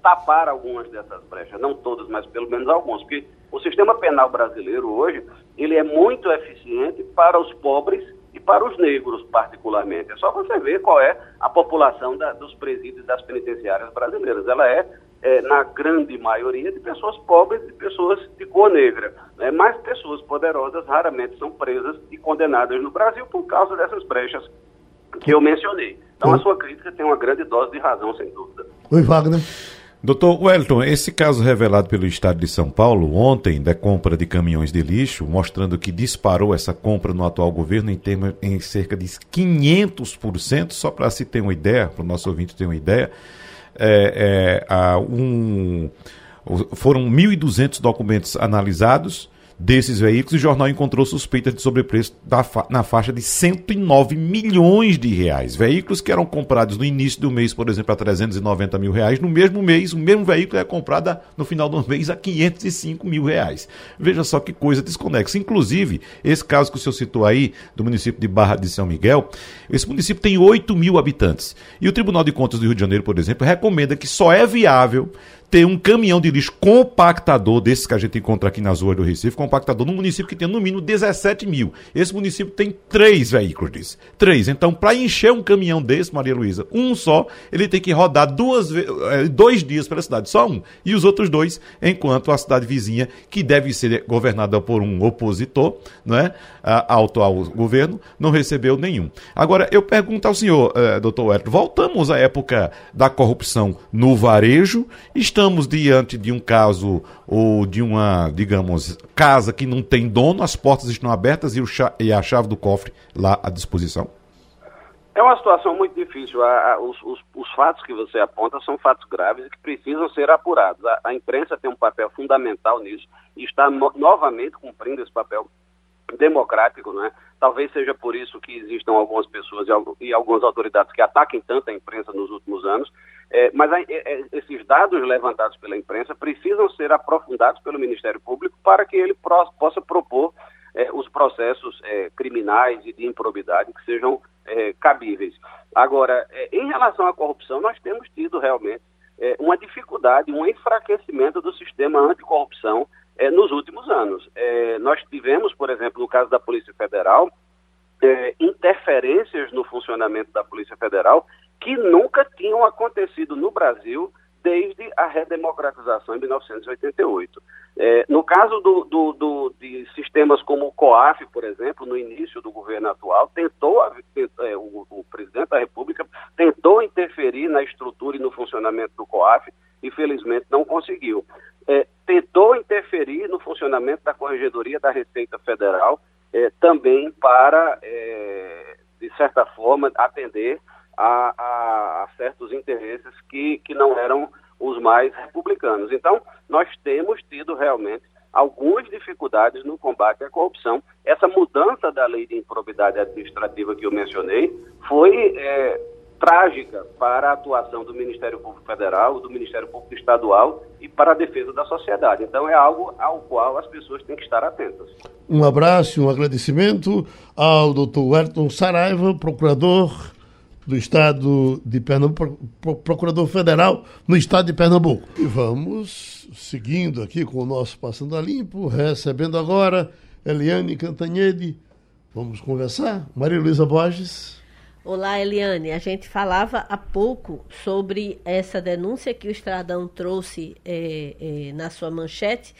tapar algumas dessas brechas, não todas, mas pelo menos algumas, porque o sistema penal brasileiro hoje, ele é muito eficiente para os pobres e para os negros particularmente. É só você ver qual é a população da, dos presídios das penitenciárias brasileiras. Ela é é, na grande maioria, de pessoas pobres e pessoas de cor negra. Né? Mas pessoas poderosas raramente são presas e condenadas no Brasil por causa dessas brechas que eu mencionei. Então, a sua crítica tem uma grande dose de razão, sem dúvida. Oi, Wagner. Doutor Wellington, esse caso revelado pelo Estado de São Paulo ontem da compra de caminhões de lixo, mostrando que disparou essa compra no atual governo em, termos, em cerca de 500%, só para se ter uma ideia, para o nosso ouvinte ter uma ideia, é, é, um, foram 1.200 documentos analisados desses veículos, o jornal encontrou suspeitas de sobrepreço fa na faixa de 109 milhões de reais. Veículos que eram comprados no início do mês, por exemplo, a 390 mil reais, no mesmo mês, o mesmo veículo é comprado no final do mês a 505 mil reais. Veja só que coisa desconexa. Inclusive, esse caso que o senhor citou aí, do município de Barra de São Miguel, esse município tem 8 mil habitantes. E o Tribunal de Contas do Rio de Janeiro, por exemplo, recomenda que só é viável ter um caminhão de lixo compactador, desses que a gente encontra aqui nas ruas do Recife, compactador, num município que tem no mínimo 17 mil. Esse município tem três veículos desses. Três. Então, para encher um caminhão desse, Maria Luísa, um só, ele tem que rodar duas, eh, dois dias pela cidade, só um. E os outros dois, enquanto a cidade vizinha, que deve ser governada por um opositor, não é? ao atual governo, não recebeu nenhum. Agora, eu pergunto ao senhor, eh, doutor Hélio, voltamos à época da corrupção no varejo, estamos estamos diante de um caso ou de uma, digamos, casa que não tem dono, as portas estão abertas e, e a chave do cofre lá à disposição? É uma situação muito difícil. A, a, os, os, os, fatos que você aponta são fatos graves e que precisam ser apurados. A, a imprensa tem um papel fundamental nisso e está no, novamente cumprindo esse papel democrático, né? Talvez seja por isso que existam algumas pessoas e, e algumas autoridades que ataquem tanto a imprensa nos últimos anos. É, mas é, é, esses dados levantados pela imprensa precisam ser aprofundados pelo Ministério Público para que ele pro, possa propor é, os processos é, criminais e de improbidade que sejam é, cabíveis. Agora, em relação à corrupção, nós temos tido realmente uma dificuldade, um enfraquecimento do sistema anticorrupção nos últimos anos. Nós tivemos, por exemplo, no caso da Polícia Federal, interferências no funcionamento da Polícia Federal que nunca tinham acontecido no Brasil desde a redemocratização em 1988. É, no caso do, do, do, de sistemas como o COAF, por exemplo, no início do governo atual, tentou, é, o, o, presidente da República tentou interferir na estrutura e no funcionamento do COAF e felizmente não conseguiu é, tentou interferir no funcionamento da Corregedoria da Receita Federal, é, também para, é, de certa forma, atender a, a, a, certos interesses que, que não eram os mais republicanos. Então, nós temos tido realmente algumas dificuldades no combate à corrupção. Essa mudança da lei de improbidade administrativa que eu mencionei foi é, trágica para a atuação do Ministério Público Federal, do Ministério Público Estadual e para a defesa da sociedade. Então é algo ao qual as pessoas têm que estar atentas. Um abraço, um agradecimento ao doutor Ayrton Saraiva, procurador do Estado de Pernambuco, procurador federal no Estado de Pernambuco. E vamos seguindo aqui com o nosso Passando a Limpo, recebendo agora Eliane Cantanhede. Vamos conversar? Maria Luísa Borges. Olá, Eliane. A gente falava há pouco sobre essa denúncia que o Estradão trouxe é, é, na sua manchete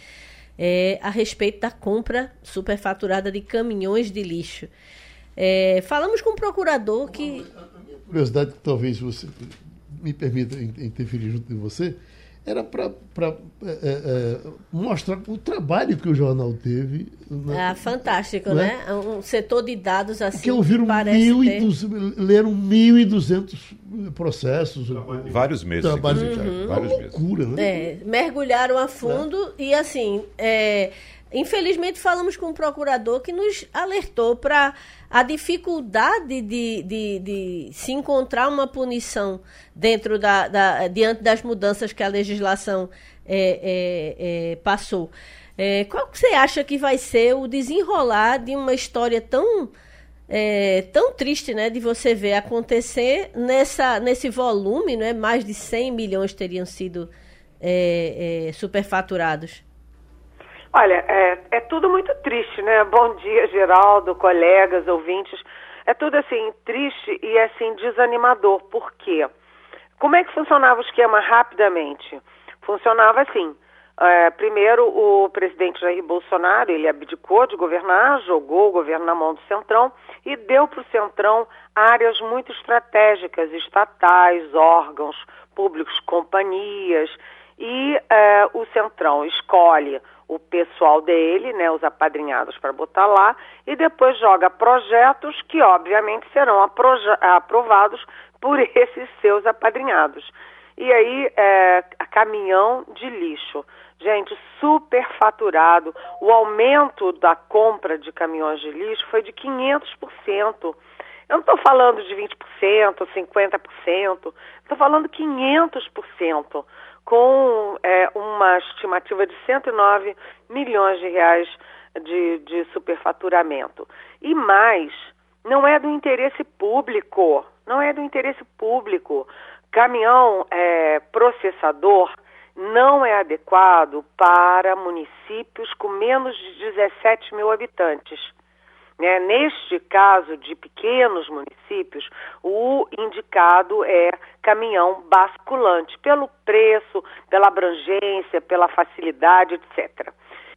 é, a respeito da compra superfaturada de caminhões de lixo. É, falamos com o procurador que. Curiosidade que talvez você me permita interferir junto de você era para é, é, é, mostrar o trabalho que o jornal teve. Né? Ah, fantástico, né? né? Um setor de dados assim. Que ouviram mil ter... e leram 1.200 processos. Vários meses. Trabalho, uhum. Vários meses. loucura, né? É, mergulharam a fundo é. e assim. É, Infelizmente, falamos com um procurador que nos alertou para a dificuldade de, de, de, se encontrar uma punição dentro da, da diante das mudanças que a legislação é, é, é, passou. É, qual que você acha que vai ser o desenrolar de uma história tão é, tão triste, né, de você ver acontecer nessa nesse volume, né, mais de 100 milhões teriam sido é, superfaturados? Olha, é, é tudo muito triste, né? Bom dia, Geraldo, colegas, ouvintes. É tudo assim, triste e assim, desanimador. Por quê? Como é que funcionava o esquema rapidamente? Funcionava assim. É, primeiro, o presidente Jair Bolsonaro, ele abdicou de governar, jogou o governo na mão do Centrão e deu para o Centrão áreas muito estratégicas, estatais, órgãos públicos, companhias, e é, o Centrão escolhe o pessoal dele, né, os apadrinhados para botar lá, e depois joga projetos que obviamente serão aprovados por esses seus apadrinhados. E aí, é, caminhão de lixo. Gente, super faturado. O aumento da compra de caminhões de lixo foi de 500%. Eu não estou falando de 20%, 50%, estou falando 500% com é, uma estimativa de 109 milhões de reais de, de superfaturamento. E mais, não é do interesse público, não é do interesse público. Caminhão é, processador não é adequado para municípios com menos de 17 mil habitantes. Né? Neste caso de pequenos municípios, o indicado é caminhão basculante, pelo preço, pela abrangência, pela facilidade, etc.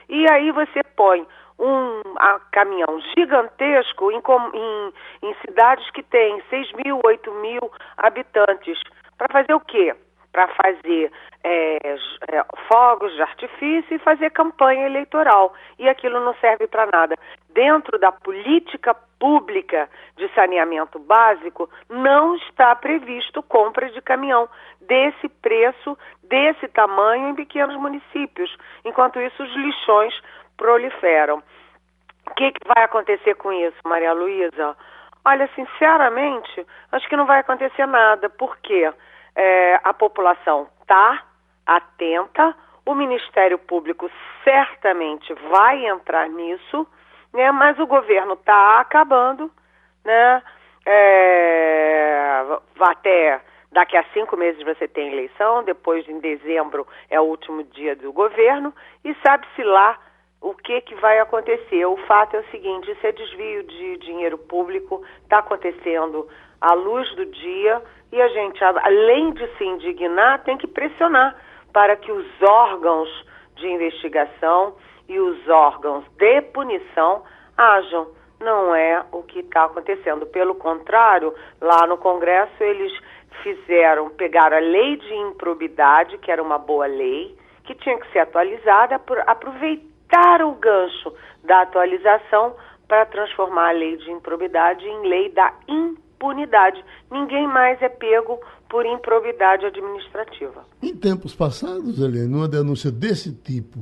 E aí você põe um a, caminhão gigantesco em, em, em cidades que têm 6 mil, 8 mil habitantes. Para fazer o quê? Para fazer é, é, fogos de artifício e fazer campanha eleitoral. E aquilo não serve para nada. Dentro da política pública de saneamento básico, não está previsto compra de caminhão desse preço, desse tamanho em pequenos municípios. Enquanto isso, os lixões proliferam. O que, que vai acontecer com isso, Maria Luísa? Olha, sinceramente, acho que não vai acontecer nada. Por quê? É, a população está atenta, o Ministério Público certamente vai entrar nisso, né? Mas o governo está acabando, né? É, até daqui a cinco meses você tem eleição, depois em dezembro é o último dia do governo e sabe-se lá o que, que vai acontecer. O fato é o seguinte: esse desvio de dinheiro público está acontecendo à luz do dia e a gente, além de se indignar, tem que pressionar para que os órgãos de investigação e os órgãos de punição ajam. Não é o que está acontecendo. Pelo contrário, lá no Congresso eles fizeram, pegaram a lei de improbidade, que era uma boa lei, que tinha que ser atualizada, aproveitaram o gancho da atualização para transformar a lei de improbidade em lei da impunidade. Ninguém mais é pego por improbidade administrativa. Em tempos passados, Helene, uma denúncia desse tipo,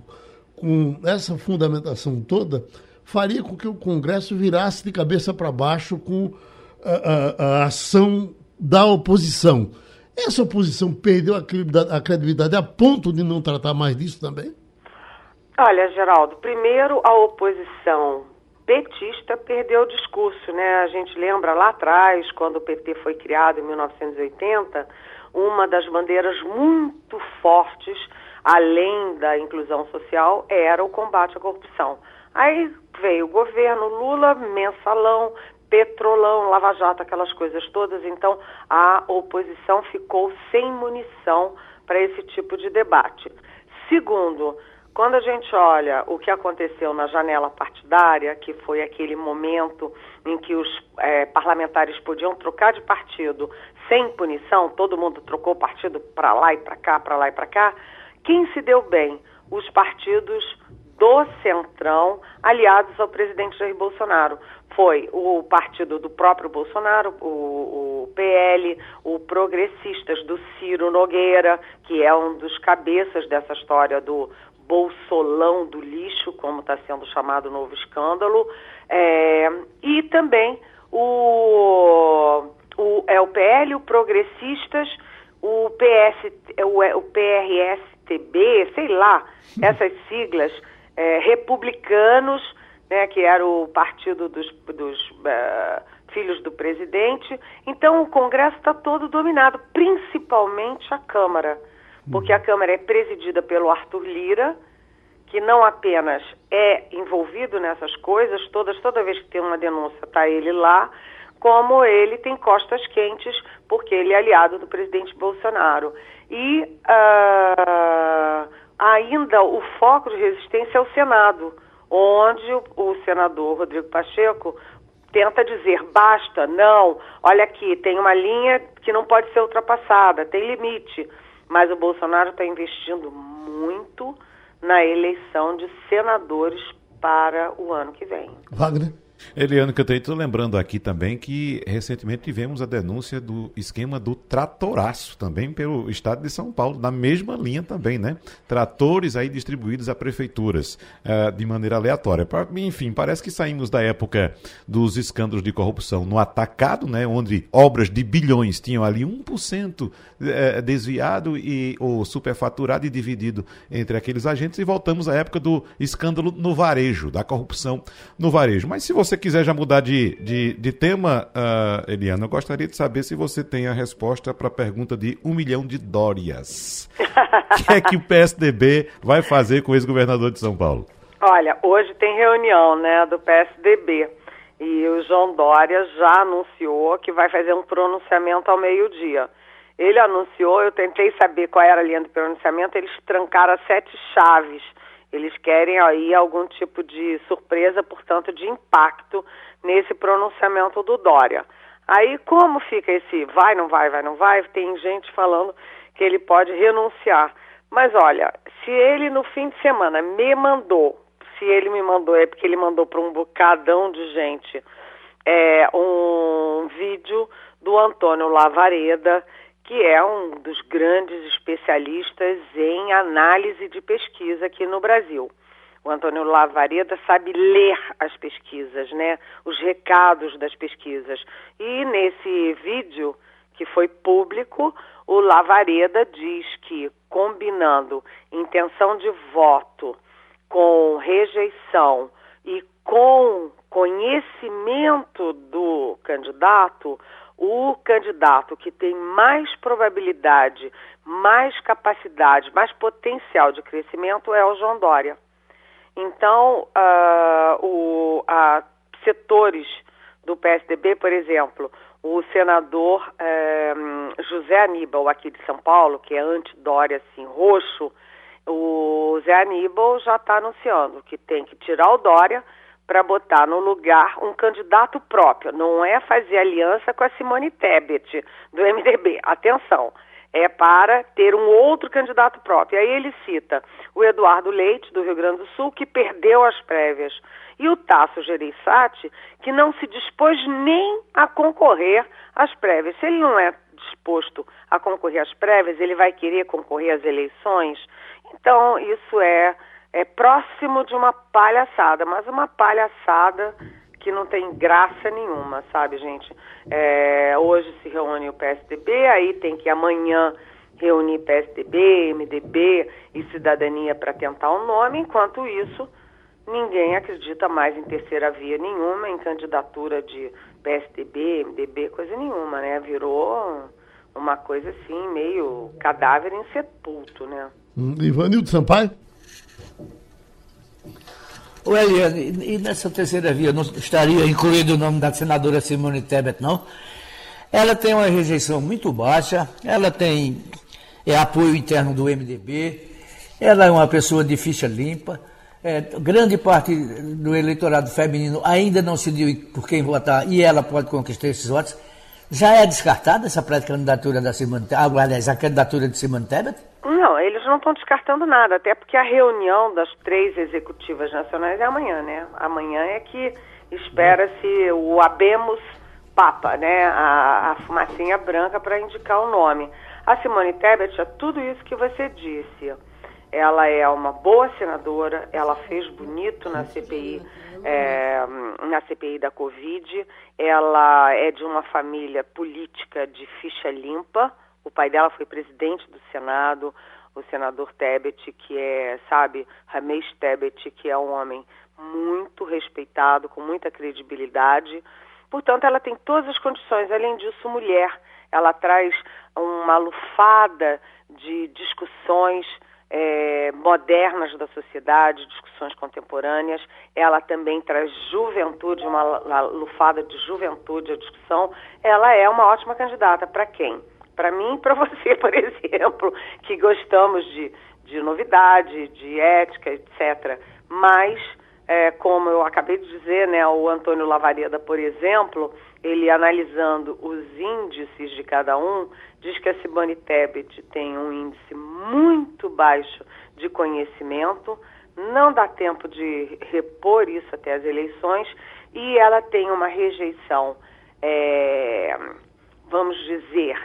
com essa fundamentação toda, faria com que o Congresso virasse de cabeça para baixo com a, a, a, ação da oposição. Essa oposição perdeu a credibilidade a ponto de não tratar mais disso também? Olha, Geraldo, primeiro a oposição petista perdeu o discurso, né? A gente lembra lá atrás, quando o PT foi criado em 1980, uma das bandeiras muito fortes, além da inclusão social, era o combate à corrupção. Aí veio o governo Lula, mensalão, petrolão, Lava Jato, aquelas coisas todas. Então, a oposição ficou sem munição para esse tipo de debate. Segundo, quando a gente olha o que aconteceu na janela partidária, que foi aquele momento em que os é, parlamentares podiam trocar de partido sem punição, todo mundo trocou partido para lá e para cá, para lá e para cá, quem se deu bem? Os partidos do Centrão, aliados ao presidente Jair Bolsonaro. Foi o partido do próprio Bolsonaro, o, o PL, o Progressistas do Ciro Nogueira, que é um dos cabeças dessa história do bolsolão do lixo, como está sendo chamado o novo escândalo, é, e também o, o, é o PL, o Progressistas, o, PS, o, o PRSTB, sei lá, essas siglas, é, republicanos, né, que era o partido dos, dos uh, filhos do presidente. Então o Congresso está todo dominado, principalmente a Câmara porque a Câmara é presidida pelo Arthur Lira, que não apenas é envolvido nessas coisas, todas, toda vez que tem uma denúncia está ele lá, como ele tem costas quentes, porque ele é aliado do presidente Bolsonaro. E uh, ainda o foco de resistência é o Senado, onde o, o senador Rodrigo Pacheco tenta dizer basta, não, olha aqui, tem uma linha que não pode ser ultrapassada, tem limite. Mas o Bolsonaro está investindo muito na eleição de senadores para o ano que vem. Wagner? Eliane Cantanhete, estou lembrando aqui também que recentemente tivemos a denúncia do esquema do tratoraço também pelo estado de São Paulo, na mesma linha também, né? Tratores aí distribuídos a prefeituras uh, de maneira aleatória. Enfim, parece que saímos da época dos escândalos de corrupção no atacado, né? Onde obras de bilhões tinham ali 1% uh, eh, desviado e ou superfaturado e dividido entre aqueles agentes e voltamos à época do escândalo no varejo, da corrupção no varejo. Mas se você você quiser já mudar de, de, de tema, uh, Eliana, eu gostaria de saber se você tem a resposta para a pergunta de um milhão de dórias. O que é que o PSDB vai fazer com o ex-governador de São Paulo? Olha, hoje tem reunião né, do PSDB e o João Dória já anunciou que vai fazer um pronunciamento ao meio-dia. Ele anunciou, eu tentei saber qual era a linha do pronunciamento, eles trancaram sete chaves eles querem aí algum tipo de surpresa, portanto, de impacto nesse pronunciamento do Dória. Aí como fica esse vai, não vai, vai, não vai? Tem gente falando que ele pode renunciar. Mas olha, se ele no fim de semana me mandou, se ele me mandou, é porque ele mandou para um bocadão de gente é, um vídeo do Antônio Lavareda que é um dos grandes especialistas em análise de pesquisa aqui no Brasil. O Antônio Lavareda sabe ler as pesquisas, né? Os recados das pesquisas. E nesse vídeo que foi público, o Lavareda diz que combinando intenção de voto com rejeição e com conhecimento do candidato, o candidato que tem mais probabilidade, mais capacidade, mais potencial de crescimento é o João Dória. Então, uh, o, uh, setores do PSDB, por exemplo, o senador uh, José Aníbal, aqui de São Paulo, que é anti-Dória, assim, roxo, o Zé Aníbal já está anunciando que tem que tirar o Dória para botar no lugar um candidato próprio. Não é fazer aliança com a Simone Tebet, do MDB. Atenção, é para ter um outro candidato próprio. Aí ele cita o Eduardo Leite, do Rio Grande do Sul, que perdeu as prévias, e o Tasso Gereissati, que não se dispôs nem a concorrer às prévias. Se ele não é disposto a concorrer às prévias, ele vai querer concorrer às eleições. Então, isso é, é próximo de uma palhaçada, mas uma palhaçada que não tem graça nenhuma, sabe, gente? É, hoje se reúne o PSDB, aí tem que amanhã reunir PSDB, MDB e Cidadania para tentar o um nome, enquanto isso ninguém acredita mais em terceira via nenhuma, em candidatura de PSDB, MDB, coisa nenhuma, né? Virou uma coisa assim, meio cadáver insepulto, né? Hum, Ivanildo Sampaio? O Eliane, e nessa terceira via não estaria incluído o nome da senadora Simone Tebet, não? Ela tem uma rejeição muito baixa, ela tem é, apoio interno do MDB, ela é uma pessoa de ficha limpa, é, grande parte do eleitorado feminino ainda não se decidiu por quem votar e ela pode conquistar esses votos. Já é descartada essa pré-candidatura da Simone Tebet, aliás, a candidatura de Simone Tebet? Não, eles não estão descartando nada, até porque a reunião das três executivas nacionais é amanhã, né? Amanhã é que espera-se o Abemos Papa, né? A, a fumacinha branca para indicar o nome. A Simone Tebet é tudo isso que você disse. Ela é uma boa senadora, ela fez bonito na CPI, é, na CPI da Covid. Ela é de uma família política de ficha limpa, o pai dela foi presidente do Senado, o senador Tebet, que é, sabe, Ramesh Tebet, que é um homem muito respeitado, com muita credibilidade. Portanto, ela tem todas as condições. Além disso, mulher, ela traz uma lufada de discussões é, modernas da sociedade, discussões contemporâneas. Ela também traz juventude, uma, lufada de juventude à discussão. Ela é uma ótima candidata. Para quem? Para mim e para você, por exemplo, que gostamos de, de novidade, de ética, etc. Mas, é, como eu acabei de dizer, né, o Antônio Lavareda, por exemplo, ele analisando os índices de cada um, diz que a Simone Tebet tem um índice muito baixo de conhecimento, não dá tempo de repor isso até as eleições, e ela tem uma rejeição, é, vamos dizer,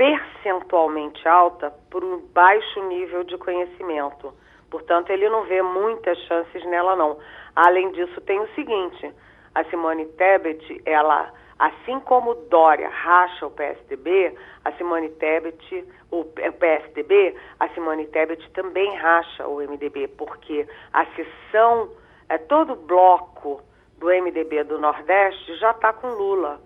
percentualmente alta por um baixo nível de conhecimento. Portanto, ele não vê muitas chances nela, não. Além disso, tem o seguinte: a Simone Tebet, ela, assim como Dória racha o PSDB, a Simone Tebet, o PSDB, a Simone Tebet também racha o MDB, porque a sessão, é, todo o bloco do MDB do Nordeste já está com Lula.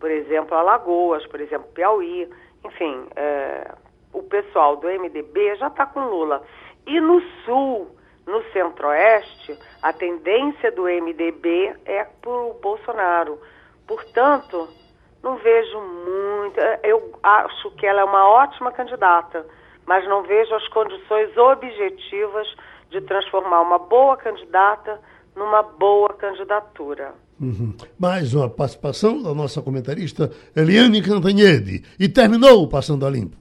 Por exemplo, Alagoas, por exemplo, Piauí enfim, é, o pessoal do MDB já está com Lula. E no Sul, no Centro-Oeste, a tendência do MDB é para o Bolsonaro. Portanto, não vejo muito. É, eu acho que ela é uma ótima candidata, mas não vejo as condições objetivas de transformar uma boa candidata numa boa candidatura. Uhum. Mais uma participação da nossa comentarista Eliane Cantanhede. E terminou o Passando a Limpo.